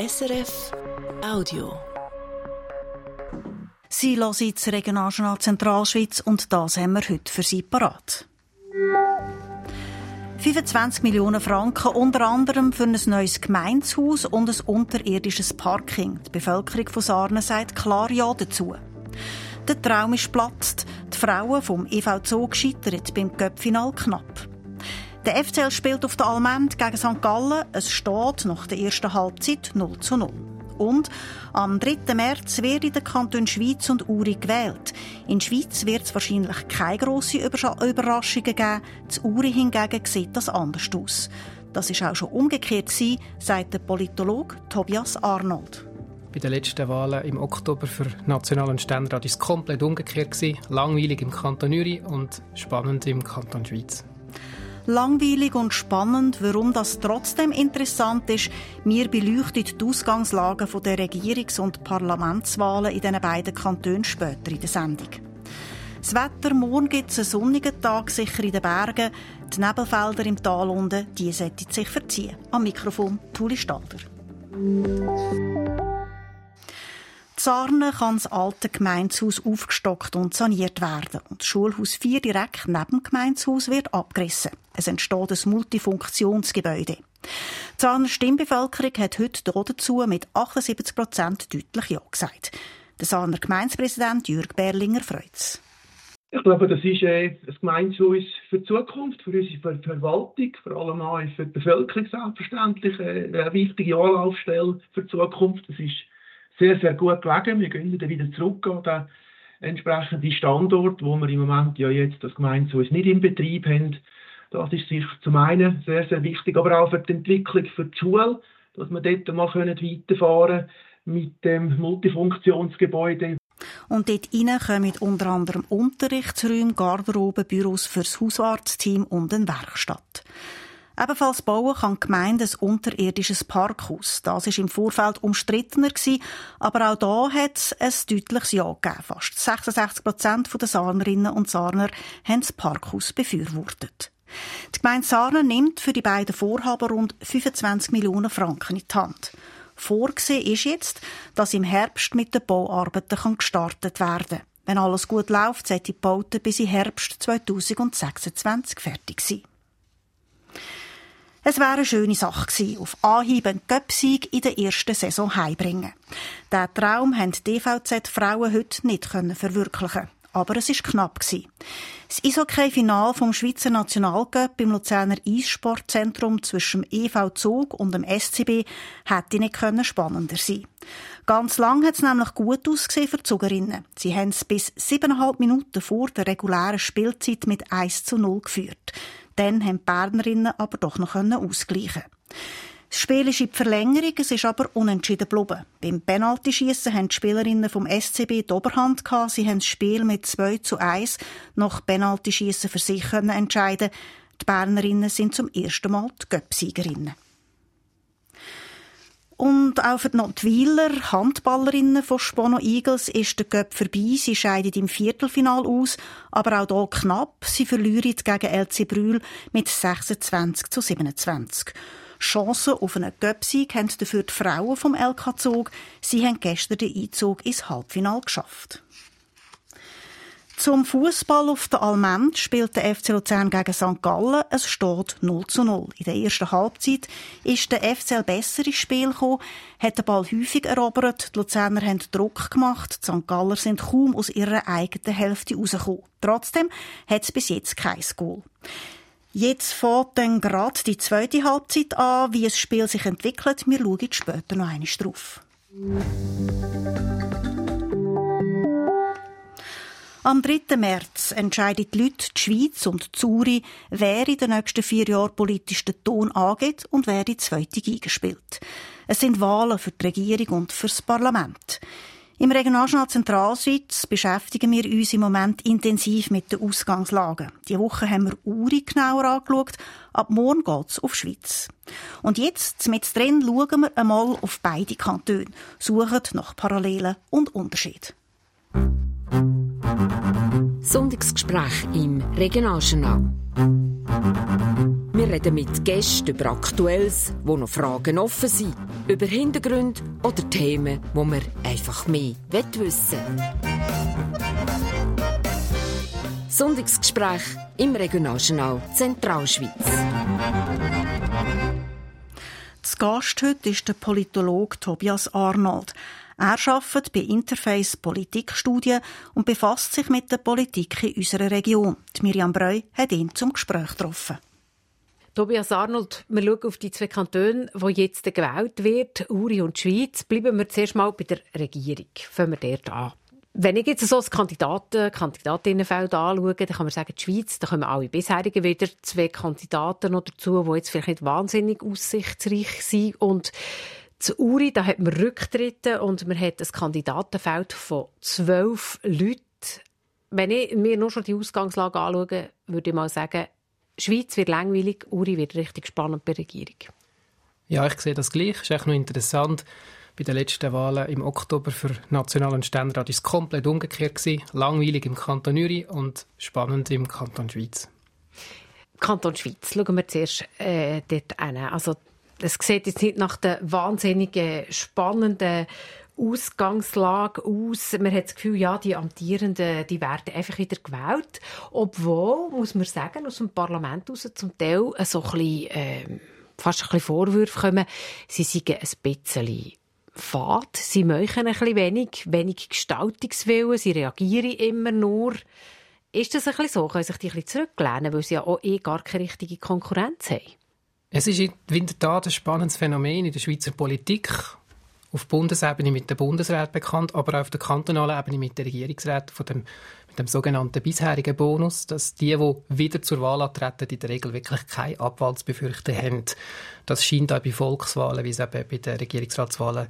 SRF Audio. Sie hören das Regionaljournal Zentralschweiz und das haben wir heute für Sie parat. 25 Millionen Franken, unter anderem für ein neues Gemeinshaus und ein unterirdisches Parking. Die Bevölkerung von Sarnen sagt klar Ja dazu. Der Traum ist platzt. Die Frauen vom EV Zoo gescheitern beim Köpfinal knapp. Der FCL spielt auf der Almend gegen St. Gallen. Es steht nach der ersten Halbzeit 0 zu 0. Und am 3. März wird in den Kanton Schweiz und Uri gewählt. In der Schweiz wird es wahrscheinlich keine grossen Überraschungen geben. Zu Uri hingegen sieht das anders aus. Das ist auch schon umgekehrt sein, sagt der Politologe Tobias Arnold. Bei den letzten Wahlen im Oktober für Nationalen Ständerat war es komplett umgekehrt. Langweilig im Kanton Uri und spannend im Kanton Schweiz langweilig und spannend, warum das trotzdem interessant ist. Wir beleuchten die Ausgangslagen der Regierungs- und Parlamentswahlen in diesen beiden Kantonen später in der Sendung. Das Wetter, morgen gibt es einen sonnigen Tag, sicher in den Bergen. Die Nebelfelder im Tal unten, die sollten sich verziehen. Am Mikrofon Tuli Stalder. Zarne kann das alte Gemeinshaus aufgestockt und saniert werden. Und das Schulhaus 4 direkt neben dem Gemeinshaus wird abgerissen. Es entsteht ein Multifunktionsgebäude. Die Zarner Stimmbevölkerung hat heute dazu mit 78 Prozent deutlich Ja gesagt. Der Zarner Gemeindepräsident Jürg Berlinger freut Ich glaube, das ist ein Gemeinshaus für die Zukunft, für unsere Verwaltung, vor allem auch für die Bevölkerung selbstverständlich äh, eine wichtige Anlaufstelle für die Zukunft. Das ist sehr, sehr gut gelegen. Wir gehen wieder zurück an den entsprechenden Standort, wo wir im Moment ja jetzt das Gemeindehaus nicht in Betrieb haben. Das ist sich zum einen sehr, sehr wichtig, aber auch für die Entwicklung für die Schule, dass wir dort mal weiterfahren können mit dem Multifunktionsgebäude. Und dort hinein kommen unter anderem Unterrichtsräume, Garderobe, Büros fürs Hausarztteam und eine Werkstatt. Ebenfalls bauen kann die Gemeinde ein unterirdisches Parkhaus. Das war im Vorfeld umstrittener, aber auch da hat es ein deutliches Ja gegeben. Fast 66 Prozent der Saarnerinnen und Saarner haben das Parkhaus befürwortet. Die Gemeinde Sarnen nimmt für die beiden Vorhaben rund 25 Millionen Franken in die Hand. Vorgesehen ist jetzt, dass im Herbst mit den Bauarbeiten gestartet werden kann. Wenn alles gut läuft, sollte die Bauten bis im Herbst 2026 fertig sein. Es wäre eine schöne Sache gewesen, auf Anhieb einen Göpsieg in der ersten Saison heimbringen. Diesen Traum haben die DVZ-Frauen heute nicht verwirklichen aber es ist knapp gewesen. Das Eishockey-Final vom Schweizer Nationalcup im Luzerner Eissportzentrum zwischen dem EV Zug und dem SCB hätte nicht spannender sein. Ganz lang hat es nämlich gut ausgesehen für die Zugerinnen. Sie haben es bis siebeneinhalb Minuten vor der regulären Spielzeit mit 1 zu 0 geführt. Dann haben die Bernerinnen aber doch noch ausgleichen das Spiel ist in die Verlängerung, es ist aber unentschieden geblieben. Beim Penaltyschießen haben die Spielerinnen vom SCB die Oberhand gehabt. Sie haben das Spiel mit 2 zu 1 nach Penaltyschießen für sich entscheiden. Die Bernerinnen sind zum ersten Mal die Göpsiegerinnen. Und auch für die Notwiler Handballerinnen von Spono Eagles ist der Göpp vorbei. Sie scheiden im Viertelfinal aus, aber auch hier knapp. Sie verlieren gegen LC Brühl mit 26 zu 27. Chancen auf einen Göpsieg haben dafür die Frauen vom LK Zug. Sie haben gestern den Einzug ins Halbfinale geschafft. Zum Fußball auf der Almend spielt der FC Luzern gegen St. Gallen. Es steht 0 zu 0. In der ersten Halbzeit ist der FCL besser ins Spiel gekommen, hat den Ball häufig erobert. Die Luzerner haben Druck gemacht. Die St. Galler sind kaum aus ihrer eigenen Hälfte rausgekommen. Trotzdem hat es bis jetzt kein Goal. Jetzt fährt dann gerade die zweite Halbzeit an, wie das Spiel sich entwickelt. Wir schauen später noch einmal drauf. Am 3. März entscheiden die Leute, die Schweiz und Zuri, wer in den nächsten vier Jahren politisch den Ton angeht und wer die zweite Geige spielt. Es sind Wahlen für die Regierung und fürs Parlament. Im Regionaljournal Zentralschweiz beschäftigen wir uns im Moment intensiv mit der Ausgangslage. Die Woche haben wir Uri genauer angeschaut, ab morgen geht's auf Schweiz. Und jetzt, mit drin, schauen wir einmal auf beide Kantone, suchen nach Parallelen und Unterschieden. Sonntagsgespräch im Regionaljournal. Wir reden mit Gästen über Aktuelles, wo noch Fragen offen sind, über Hintergründe oder Themen, wo wir einfach mehr wissen Sonntagsgespräch im Regionaljournal Zentralschweiz. Zu Gast heute ist der Politologe Tobias Arnold. Er arbeitet bei Interface Politikstudien und befasst sich mit der Politik in unserer Region. Miriam Breu hat ihn zum Gespräch getroffen. Tobias Arnold, wir schauen auf die zwei Kantone, wo jetzt gewählt wird, Uri und Schweiz. Bleiben wir zuerst mal bei der Regierung. Fangen wir dort an. Wenn ich jetzt so das Kandidaten, Kandidatinnenfeld anschaue, dann kann man sagen, die Schweiz, da kommen alle bisherigen wieder zwei Kandidaten noch dazu, die jetzt vielleicht nicht wahnsinnig aussichtsreich sind. Und zu Uri, da hat man Rücktritte und man hat ein Kandidatenfeld von zwölf Leuten. Wenn ich mir nur schon die Ausgangslage anschaue, würde ich mal sagen, Schweiz wird langweilig, Uri wird richtig spannend bei der Regierung. Ja, ich sehe das gleich. Es ist echt noch interessant bei den letzten Wahlen im Oktober für Nationalen Ständerat war es komplett umgekehrt. Gewesen. Langweilig im Kanton Uri und spannend im Kanton Schweiz. Kanton Schweiz, schauen wir zuerst äh, dort an. Also, es sieht jetzt nicht nach der wahnsinnigen, spannenden Ausgangslage aus. Man hat das Gefühl, ja, die Amtierenden, die werden einfach wieder gewählt. Obwohl, muss man sagen, aus dem Parlament heraus zum Teil so ein bisschen, äh, fast ein bisschen Vorwürfe kommen, sie seien ein bisschen fad. Sie möchten ein bisschen wenig, wenig Gestaltungswillen, sie reagieren immer nur. Ist das ein bisschen so? Können sich die ein bisschen zurücklehnen, weil sie ja auch eh gar keine richtige Konkurrenz haben? Es ist in der Tat ein spannendes Phänomen in der Schweizer Politik. Auf Bundesebene mit dem Bundesrat bekannt, aber auch auf der kantonalen Ebene mit den Regierungsräten von dem, mit dem sogenannten bisherigen Bonus, dass die, die wieder zur Wahl antreten, in der Regel wirklich keine Abwahl zu befürchten haben. Das scheint auch bei Volkswahlen, wie es eben bei den Regierungsratswahlen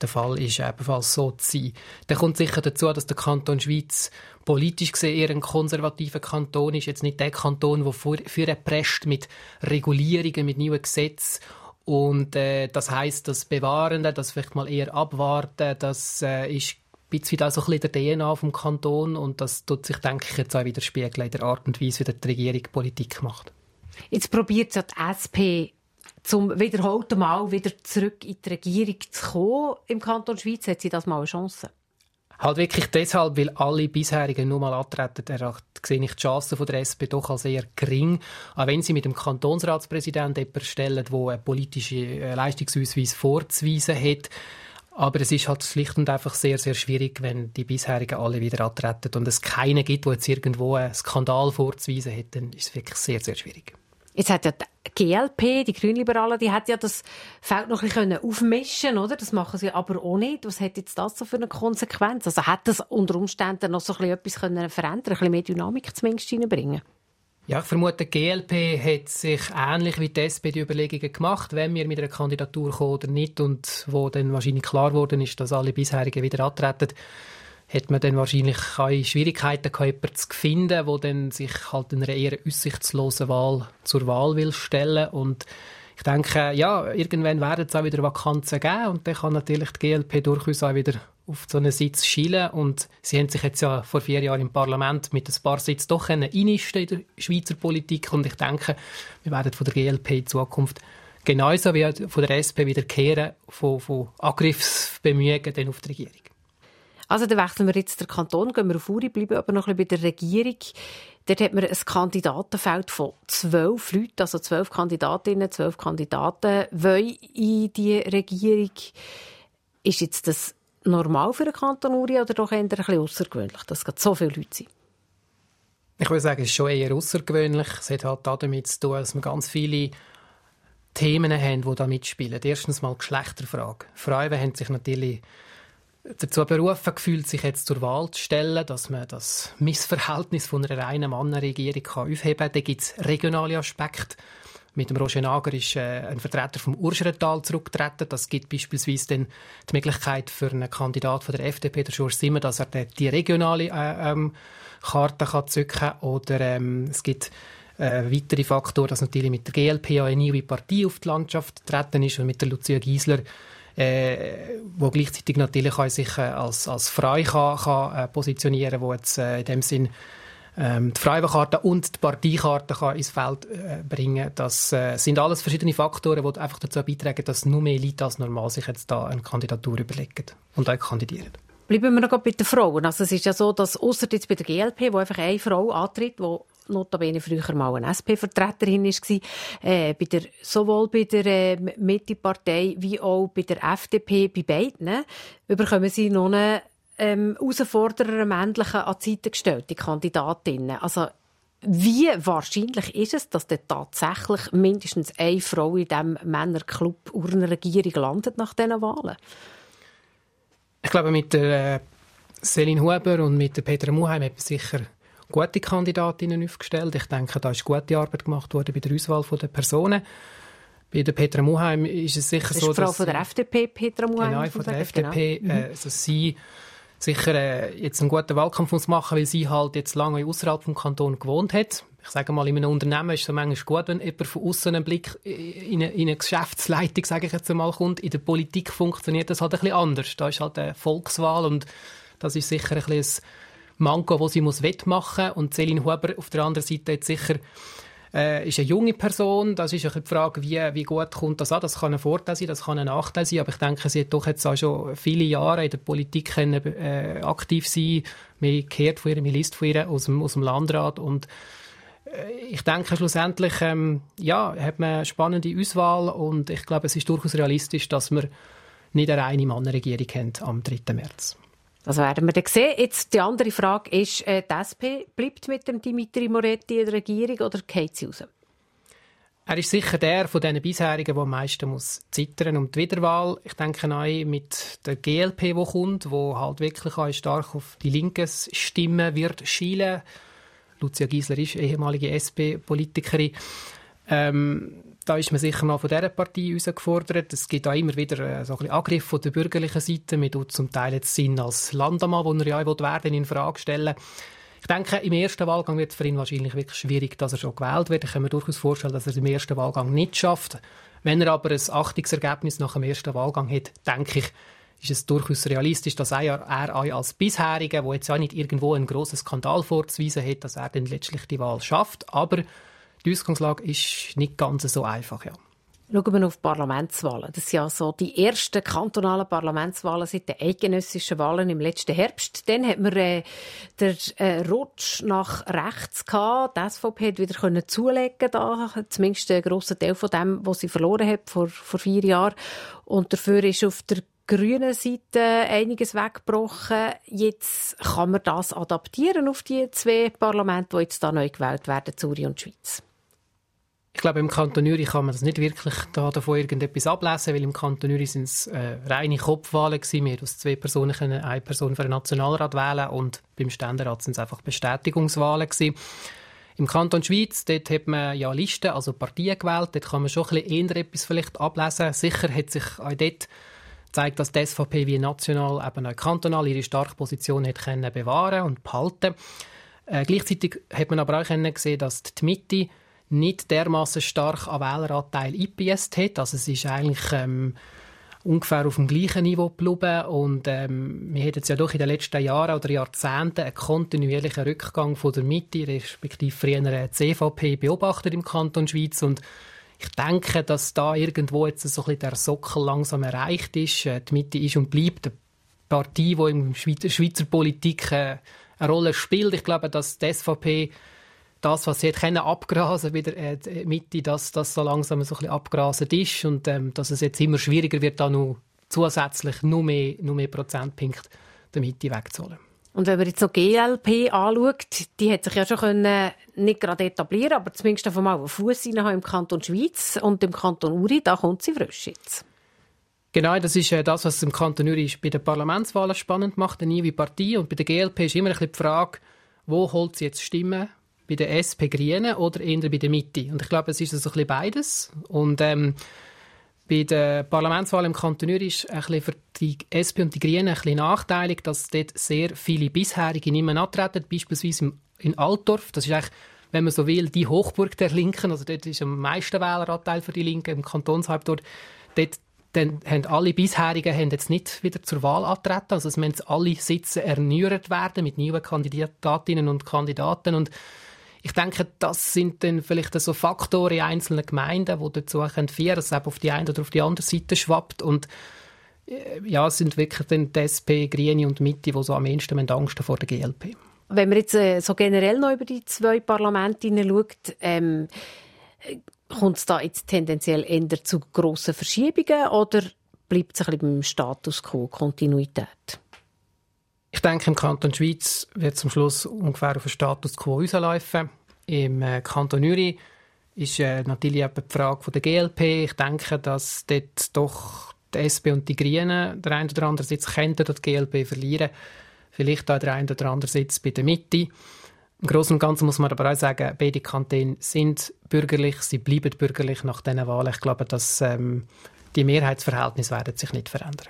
der Fall ist, ebenfalls so zu sein. Dann kommt sicher dazu, dass der Kanton Schweiz politisch gesehen eher ein konservativer Kanton ist. Jetzt nicht der Kanton, der für, für prescht mit Regulierungen, mit neuen Gesetzen und äh, das heißt, das Bewahrende, das vielleicht mal eher abwarten, das äh, ist ein bisschen auch so ein bisschen der DNA vom Kanton und das tut sich, denke ich, jetzt auch widerspiegeln in der Art und Weise, wie die Regierung Politik macht. Jetzt probiert ja die SP zum wiederholten Mal wieder zurück in die Regierung zu kommen im Kanton Schweiz. Hat sie das mal eine Chance? Halt wirklich deshalb, weil alle bisherigen nur mal antreten, sehe ich die Chancen von der SP doch als eher gering. Auch wenn sie mit dem Kantonsratspräsidenten jemanden stellen, der einen politischen äh, Leistungsausweis vorzuweisen hat, aber es ist halt schlicht und einfach sehr, sehr schwierig, wenn die bisherigen alle wieder antreten und es keinen gibt, der jetzt irgendwo einen Skandal vorzuweisen hat, dann ist es wirklich sehr, sehr schwierig. Jetzt hat ja die GLP, die Grünliberalen, die hat ja das Feld noch ein bisschen aufmischen oder? Das machen sie aber auch nicht. Was hat jetzt das so für eine Konsequenz? Also hat das unter Umständen noch so ein bisschen etwas können verändern, ein bisschen mehr Dynamik zumindest reinbringen? Ja, ich vermute, die GLP hat sich ähnlich wie die SP die Überlegungen gemacht, wenn wir mit einer Kandidatur kommen oder nicht und wo dann wahrscheinlich klar geworden ist, dass alle bisherigen wieder antreten hat man dann wahrscheinlich keine Schwierigkeiten gehabt, jemanden zu finden, der dann sich halt in einer eher aussichtslosen Wahl zur Wahl will stellen. Und ich denke, ja, irgendwann werden es auch wieder Vakanzen geben. Und dann kann natürlich die GLP durchaus auch wieder auf so einen Sitz schielen. Und sie haben sich jetzt ja vor vier Jahren im Parlament mit ein paar Sitzen doch einnisten in der Schweizer Politik. Und ich denke, wir werden von der GLP in Zukunft genauso wie von der SP wieder kehren von, von Angriffsbemühungen auf die Regierung. Also dann wechseln wir jetzt den Kanton, gehen wir auf Uri, bleiben aber noch ein bisschen bei der Regierung. Dort hat man ein Kandidatenfeld von zwölf Leuten, also zwölf Kandidatinnen, zwölf Kandidaten wollen in die Regierung. Ist jetzt das normal für einen Kanton Uri oder doch eher ein bisschen außergewöhnlich, dass es so viele Leute sind? Ich würde sagen, es ist schon eher außergewöhnlich. Es hat halt damit zu tun, dass wir ganz viele Themen haben, die da mitspielen. Erstens mal Geschlechterfrage. Frauen haben sich natürlich dazu berufen gefühlt, sich jetzt zur Wahl zu stellen, dass man das Missverhältnis von einer reinen Mannenregierung aufheben kann. Da gibt es regionale Aspekte. Mit dem Roger Nager ist äh, ein Vertreter vom Urschental zurückgetreten. Das gibt beispielsweise dann die Möglichkeit für einen Kandidat von der FDP, der George Simmer, dass er die regionale äh, ähm, Karte kann zücken kann. Oder ähm, es gibt äh, weitere Faktoren, dass natürlich mit der GLP eine neue Partei auf die Landschaft getreten ist und mit der Lucia Giesler äh, wo gleichzeitig natürlich auch sich äh, als, als frei kann, kann äh, positionieren, wo jetzt äh, in dem Sinn ähm, die Freiwilligkarte und die Parteikarte kann ins Feld äh, bringen. Das äh, sind alles verschiedene Faktoren, die einfach dazu beitragen, dass nur mehr Leute als normal sich jetzt da eine Kandidatur überlegen und auch kandidieren. Bleiben wir noch bei den Frauen. Also es ist ja so, dass außer jetzt bei der GLP, wo einfach eine Frau antritt, die notabene früher mal eine SP-Vertreterin war, äh, der, sowohl bei der äh, Mitte-Partei wie auch bei der FDP, bei beiden, bekommen sie noch eine ähm, Herausforderer männlichen an die Seite gestellt, Kandidatinnen. Also wie wahrscheinlich ist es, dass dann tatsächlich mindestens eine Frau in diesem Männerclub Urnenregierung landet nach diesen Wahlen? Ich glaube, mit der äh, Céline Huber und mit der Petra Muheim hat man sicher gute Kandidatinnen aufgestellt. Ich denke, da ist gute Arbeit gemacht worden bei der Auswahl der Personen. Bei der Petra Muheim ist es sicher das so, ist Frau dass... von der FDP, Petra Muheim? Genau, von der FDP. Genau. Äh, also sie sicher äh, jetzt einen guten Wahlkampf muss machen, weil sie halt jetzt lange außerhalb vom Kanton gewohnt hat. Ich sage mal, in einem Unternehmen ist es manchmal gut, wenn jemand von außen einen Blick in eine, in eine Geschäftsleitung, sage ich jetzt einmal, kommt. In der Politik funktioniert das halt ein bisschen anders. Da ist halt eine Volkswahl und das ist sicher ein bisschen Manko, das sie muss wettmachen. Und Céline Huber auf der anderen Seite jetzt sicher äh, ist eine junge Person. Das ist die Frage, wie, wie gut kommt das an. Das kann ein Vorteil sein, das kann ein Nachteil sein. Aber ich denke, sie hat doch jetzt auch schon viele Jahre in der Politik können, äh, aktiv sein. Wir gehört von ihr, wir liest von ihr aus dem, aus dem Landrat und äh, ich denke schlussendlich ähm, ja, hat man eine spannende Auswahl und ich glaube, es ist durchaus realistisch, dass wir nicht eine reine Mannenregierung haben am 3. März. Das werden wir dann sehen. Jetzt die andere Frage ist, äh, die SP bleibt mit dem Dimitri Moretti in der Regierung oder geht sie raus? Er ist sicher der von den bisherigen, der am meisten muss zittern um die Wiederwahl. Ich denke auch mit der GLP, die kommt, wo halt wirklich auch stark auf die linke Stimme wird schielen. Lucia Giesler ist ehemalige SP-Politikerin. Ähm, da ist man sicher mal von dieser Partei herausgefordert. Es gibt auch immer wieder äh, so ein bisschen Angriff von der bürgerlichen Seite. Man tut zum Teil jetzt Sinn als Landamann, wo er ja auch werden in Frage stellen ich denke, im ersten Wahlgang wird es für ihn wahrscheinlich wirklich schwierig, dass er schon gewählt wird. Ich kann mir durchaus vorstellen, dass er es im ersten Wahlgang nicht schafft. Wenn er aber ein Achtungsergebnis nach dem ersten Wahlgang hat, denke ich, ist es durchaus realistisch, dass er, er als bisheriger, wo jetzt auch nicht irgendwo einen grossen Skandal vorzuweisen hat, dass er dann letztlich die Wahl schafft. Aber die Ausgangslage ist nicht ganz so einfach, ja. Schauen wir auf die Parlamentswahlen. Das sind ja die ersten kantonalen Parlamentswahlen seit den eidgenössischen Wahlen im letzten Herbst. Dann hat man äh, den äh, Rutsch nach rechts gehabt. Die SVP hat wieder können zulegen da, zumindest einen grossen Teil von dem, was sie verloren hat vor, vor vier Jahren. Und dafür ist auf der grünen Seite einiges weggebrochen. Jetzt kann man das adaptieren auf die zwei Parlamente, die jetzt da neu gewählt werden, Zürich und Schweiz. Ich glaube, im Kanton Uri kann man das nicht wirklich da davon irgendetwas ablesen, weil im Kanton Uri sind es äh, reine Kopfwahlen gewesen. Wir aus zwei Personen können eine Person für den Nationalrat wählen und beim Ständerat sind es einfach Bestätigungswahlen gewesen. Im Kanton Schweiz, dort hat man ja Listen, also Partien gewählt. Dort kann man schon ein bisschen eher etwas vielleicht ablesen. Sicher hat sich auch dort zeigt, dass die SVP wie national, eben auch kantonal ihre starke Position hat können bewahren und behalten. Äh, gleichzeitig hat man aber auch gesehen, dass die Mitte nicht dermaßen stark an Wähleranteil eingebiest hat. Also es ist eigentlich ähm, ungefähr auf dem gleichen Niveau geblieben und ähm, wir haben jetzt ja doch in den letzten Jahren oder Jahrzehnten einen kontinuierlichen Rückgang von der Mitte, respektive früher CVP beobachtet im Kanton Schweiz und ich denke, dass da irgendwo jetzt so ein bisschen der Sockel langsam erreicht ist. Äh, die Mitte ist und bleibt eine Partei, die in der Schweizer Politik äh, eine Rolle spielt. Ich glaube, dass die SVP das, was sie können abgrasen wieder äh, die Mitte, dass das so langsam so ein bisschen abgrasend ist und ähm, dass es jetzt immer schwieriger wird, da noch zusätzlich noch mehr, noch mehr Prozentpunkte der Mitte wegzuholen. Und wenn man jetzt so GLP anschaut, die hat sich ja schon können, nicht gerade etablieren, aber zumindest einfach mal einen Fuß im Kanton Schweiz und im Kanton Uri, da kommt sie frisch jetzt. Genau, das ist äh, das, was im Kanton Uri bei den Parlamentswahlen spannend macht, eine neue Partei. Und bei der GLP ist immer ein bisschen die Frage, wo holt sie jetzt Stimmen bei den SP Grünen oder eher bei der Mitte. Und ich glaube, es ist ein bisschen beides. Und ähm, bei der Parlamentswahl im Kanton ist ein bisschen für die SP und die Grünen ein bisschen nachteilig, dass dort sehr viele bisherige nicht mehr antreten, beispielsweise in Altdorf. Das ist eigentlich, wenn man so will, die Hochburg der Linken. Also dort ist am meisten Wähleranteil für die Linken im Kantonshalbdorf. Dort dann haben alle bisherigen haben jetzt nicht wieder zur Wahl antreten. Also es müssen alle Sitze erneuert werden mit neuen Kandidatinnen und Kandidaten. Und ich denke, das sind dann vielleicht so Faktoren in einzelnen Gemeinden, die dazu führen können, dass es auf die eine oder auf die andere Seite schwappt. Und äh, ja, es sind wirklich dann die SP, Grüne und Mitte, die so am ehesten Angst vor der GLP. Wenn man jetzt äh, so generell noch über die zwei Parlamente schaut, ähm, kommt es da jetzt tendenziell eher zu grossen Verschiebungen oder bleibt es ein bisschen beim Status quo, Kontinuität? Ich denke, im Kanton Schweiz wird zum Schluss ungefähr auf den Status quo rauslaufen. Im äh, Kanton Uri ist äh, natürlich eben die Frage der GLP. Ich denke, dass dort doch die SP und die Grünen der einen oder andere Sitz könnten die GLP verlieren. Vielleicht auch der eine oder andere Sitz bei der Mitte. Im Großen und Ganzen muss man aber auch sagen, beide Kantone sind bürgerlich, sie bleiben bürgerlich nach diesen Wahlen. Ich glaube, dass ähm, die Mehrheitsverhältnisse werden sich nicht verändern.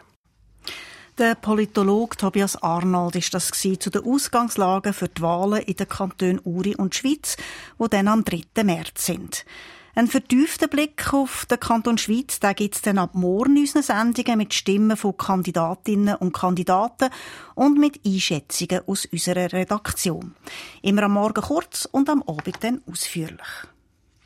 Der Politologe Tobias Arnold ist das zu den Ausgangslagen für die Wahlen in den Kantonen Uri und Schweiz, wo dann am 3. März sind. Ein vertiefter Blick auf den Kanton Schweiz, gibt es dann ab morgen in unseren Sendungen mit Stimmen von Kandidatinnen und Kandidaten und mit Einschätzungen aus unserer Redaktion. Immer am Morgen kurz und am Abend dann ausführlich.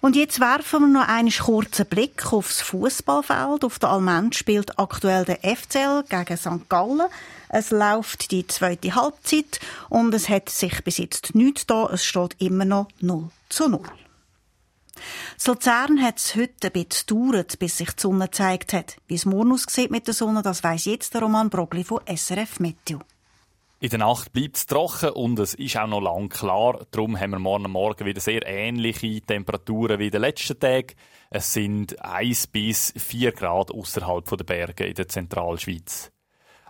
Und jetzt werfen wir noch einen kurzen Blick aufs Fußballfeld. Auf der Almend spielt aktuell der FCL gegen St. Gallen. Es läuft die zweite Halbzeit und es hat sich bis jetzt nichts da. Es steht immer noch 0 zu 0. In Luzern hat es heute ein bisschen gedauert, bis sich die Sonne gezeigt hat. Wie es morgen aussieht mit der Sonne, das weiss jetzt der Roman Brogli von SRF Meteo. In der Nacht bleibt es trocken und es ist auch noch lang klar. Darum haben wir morgen Morgen wieder sehr ähnliche Temperaturen wie den letzten Tagen. Es sind 1 bis 4 Grad außerhalb der Berge in der Zentralschweiz.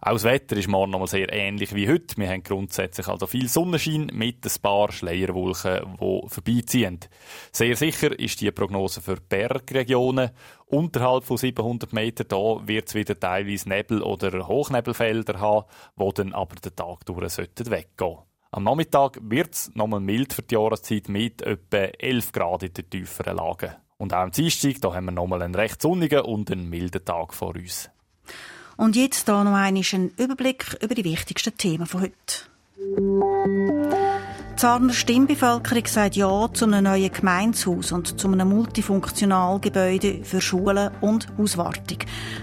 Auch das Wetter ist morgen nochmal sehr ähnlich wie heute. Wir haben grundsätzlich also viel Sonnenschein mit ein paar Schleierwolken, die vorbeiziehen. Sehr sicher ist die Prognose für Bergregionen. Unterhalb von 700 Metern da wird es wieder teilweise Nebel- oder Hochnebelfelder haben, wo dann aber den Tag durch weggehen sollten. Am Nachmittag wird es nochmal mild für die Jahreszeit mit etwa 11 Grad in den tieferen Lagen. Und auch am Dienstag, da haben wir nochmal einen recht sonnigen und einen milden Tag vor uns. Und jetzt hier noch einmal ein Überblick über die wichtigsten Themen von heute. Die Zarner Stimmbevölkerung sagt Ja zu einem neuen Gemeinshaus und zu einem multifunktionalen Gebäude für Schulen und Hauswartung.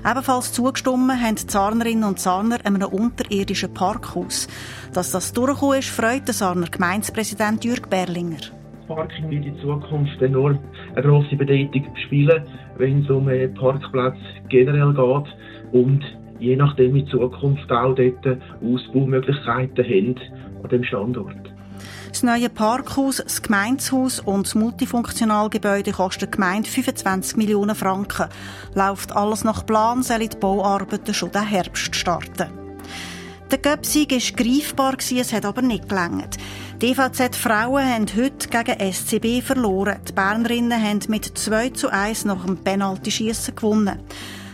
Ebenfalls zugestimmt haben die Zarnerinnen und Zarner einem unterirdischen Parkhaus. Dass das durchgekommen ist, freut der Zarner Gemeindepräsident Jürg Berlinger. Parking wird in Zukunft enorm eine grosse Bedeutung spielen, wenn es um Parkplätze generell geht. Und je nachdem in Zukunft auch dort Ausbaumöglichkeiten haben an dem Standort. Das neue Parkhaus, das Gemeinshaus und das Multifunktionalgebäude kosten die Gemeinde 25 Millionen Franken. Läuft alles nach Plan, sollen die Bauarbeiten schon den Herbst starten. Der Göpsig war greifbar, es hat aber nicht gelangt. Die EVZ-Frauen haben heute gegen SCB verloren. Die Bernerinnen haben mit 2 zu 1 nach dem Penalty-Schiessen gewonnen.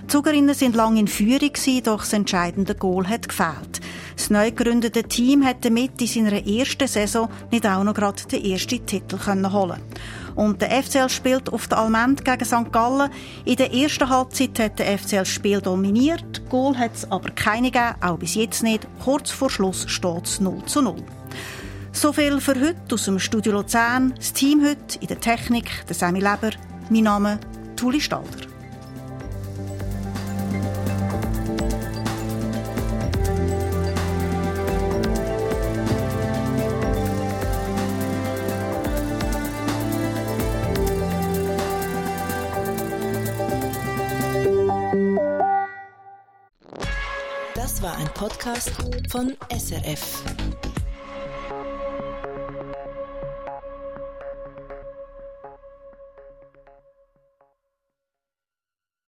Die Zugerinnen sind lange in Führung, doch das entscheidende Goal hat gefehlt. Das neu gegründete Team hätte damit in seiner ersten Saison nicht auch noch gerade den ersten Titel können holen Und der FCL spielt auf der Almend gegen St. Gallen. In der ersten Halbzeit hat der FCL das Spiel dominiert. Goal hat es aber keine gegeben, auch bis jetzt nicht. Kurz vor Schluss steht es 0 zu 0. So viel für heute aus dem Studio Luzern. Das Team heute in der Technik, der Sammy Leber. Mein Name Tuli Stalder. Podcast von SRF.